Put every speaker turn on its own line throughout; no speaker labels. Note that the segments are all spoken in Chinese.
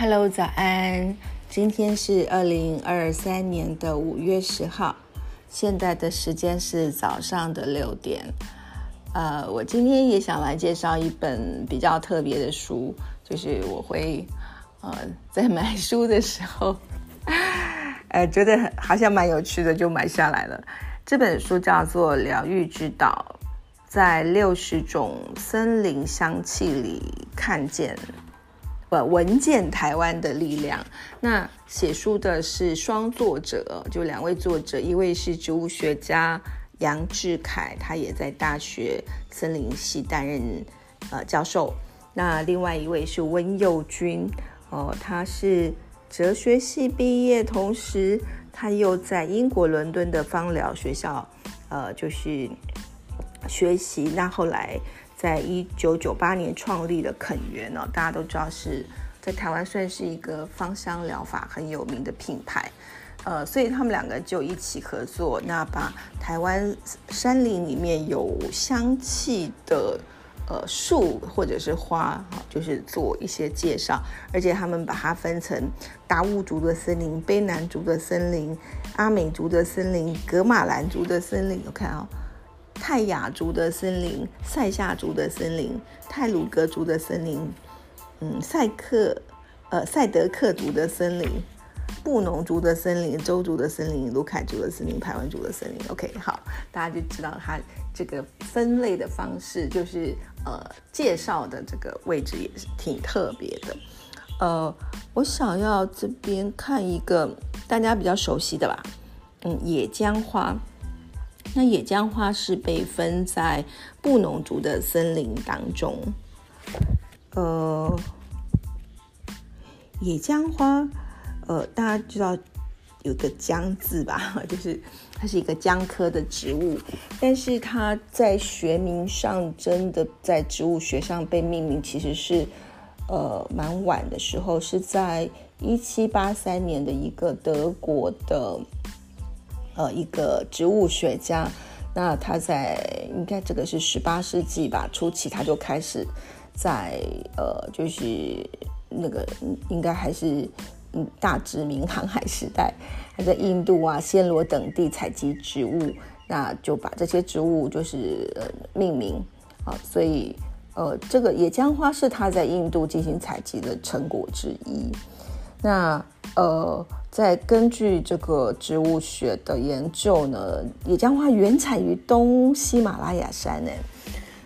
Hello，早安！今天是二零二三年的五月十号，现在的时间是早上的六点。呃，我今天也想来介绍一本比较特别的书，就是我会呃在买书的时候，呃觉得好像蛮有趣的，就买下来了。这本书叫做《疗愈之岛》，在六十种森林香气里看见。呃，闻见台湾的力量。那写书的是双作者，就两位作者，一位是植物学家杨志凯，他也在大学森林系担任呃教授。那另外一位是温佑君，哦，他是哲学系毕业，同时他又在英国伦敦的芳疗学校，呃，就是学习。那后来。在一九九八年创立的肯源哦，大家都知道是在台湾算是一个芳香疗法很有名的品牌，呃，所以他们两个就一起合作，那把台湾山林里面有香气的呃树或者是花，就是做一些介绍，而且他们把它分成达悟族的森林、卑南族的森林、阿美族的森林、格马兰族的森林，我看啊。泰雅族的森林、塞夏族的森林、泰鲁格族的森林，嗯，塞克呃塞德克族的森林、布农族的森林、周族的森林、卢凯族的森林、排湾族的森林。OK，好，大家就知道它这个分类的方式，就是呃介绍的这个位置也是挺特别的。呃，我想要这边看一个大家比较熟悉的吧，嗯，野姜花。那野姜花是被分在布农族的森林当中，呃，野姜花，呃，大家知道有个姜字吧？就是它是一个姜科的植物，但是它在学名上真的在植物学上被命名，其实是呃蛮晚的时候，是在一七八三年的一个德国的。呃，一个植物学家，那他在应该这个是十八世纪吧初期，他就开始在呃，就是那个应该还是嗯大殖民航海时代，他在印度啊、暹罗等地采集植物，那就把这些植物就是呃命名。啊，所以呃，这个野姜花是他在印度进行采集的成果之一，那呃。在根据这个植物学的研究呢，野姜花原产于东喜马拉雅山呢，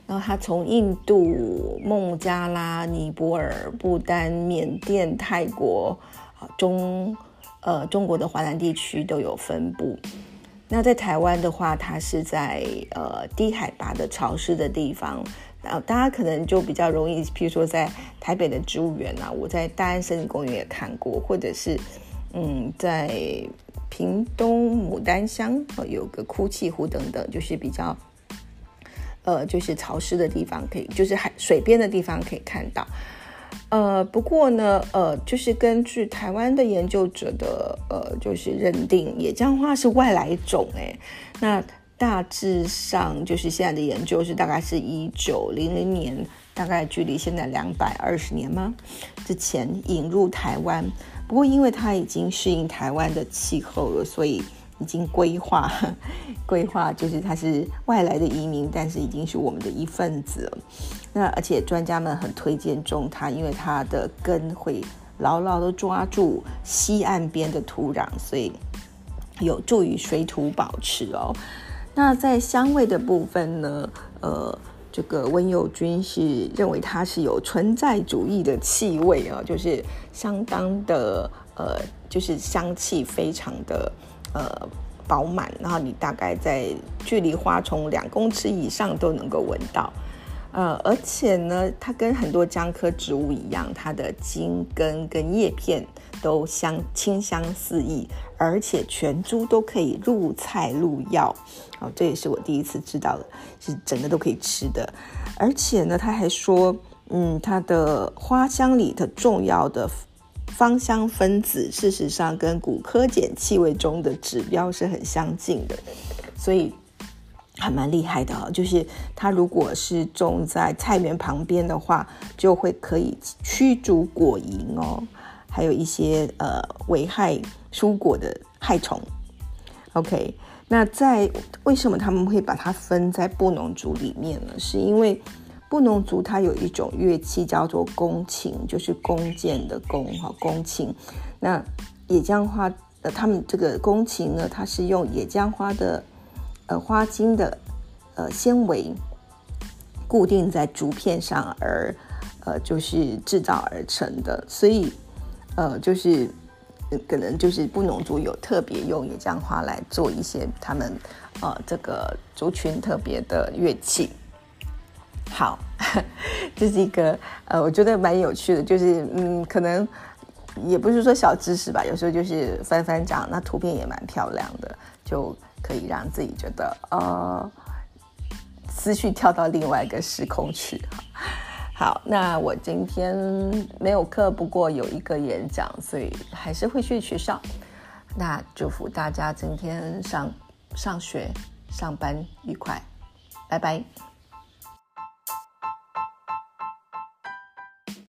然后它从印度、孟加拉、尼泊尔、不丹、缅甸、泰国啊中呃中国的华南地区都有分布。那在台湾的话，它是在呃低海拔的潮湿的地方，然后大家可能就比较容易，譬如说在台北的植物园啊，我在大安森林公园也看过，或者是。嗯，在屏东牡丹乡有个哭泣湖等等，就是比较，呃，就是潮湿的地方，可以就是海水边的地方可以看到。呃，不过呢，呃，就是根据台湾的研究者的呃，就是认定野姜花是外来种，哎，那大致上就是现在的研究是大概是一九零零年，大概距离现在两百二十年吗？之前引入台湾。不过，因为它已经适应台湾的气候了，所以已经规划规划，就是它是外来的移民，但是已经是我们的一份子了。那而且专家们很推荐种它，因为它的根会牢牢的抓住西岸边的土壤，所以有助于水土保持哦。那在香味的部分呢？呃。这个温佑君是认为它是有存在主义的气味啊，就是相当的呃，就是香气非常的呃饱满，然后你大概在距离花丛两公尺以上都能够闻到。呃，而且呢，它跟很多姜科植物一样，它的茎根跟叶片都香清香四溢，而且全株都可以入菜入药。哦，这也是我第一次知道的，是整个都可以吃的。而且呢，他还说，嗯，它的花香里的重要的芳香分子，事实上跟骨科碱气味中的指标是很相近的，所以。还蛮厉害的，就是它如果是种在菜园旁边的话，就会可以驱逐果蝇哦，还有一些呃危害蔬果的害虫。OK，那在为什么他们会把它分在布农族里面呢？是因为布农族它有一种乐器叫做弓琴，就是弓箭的弓哈，弓琴。那野姜花呃，他们这个弓琴呢，它是用野姜花的呃花茎的呃纤维固定在竹片上而呃就是制造而成的，所以呃就是。可能就是布农族有特别用野姜花来做一些他们呃这个族群特别的乐器。好，这是一个呃我觉得蛮有趣的，就是嗯可能也不是说小知识吧，有时候就是翻翻掌，那图片也蛮漂亮的，就可以让自己觉得呃思绪跳到另外一个时空去。好，那我今天没有课，不过有一个演讲，所以还是会去学校。那祝福大家今天上上学、上班愉快，拜拜。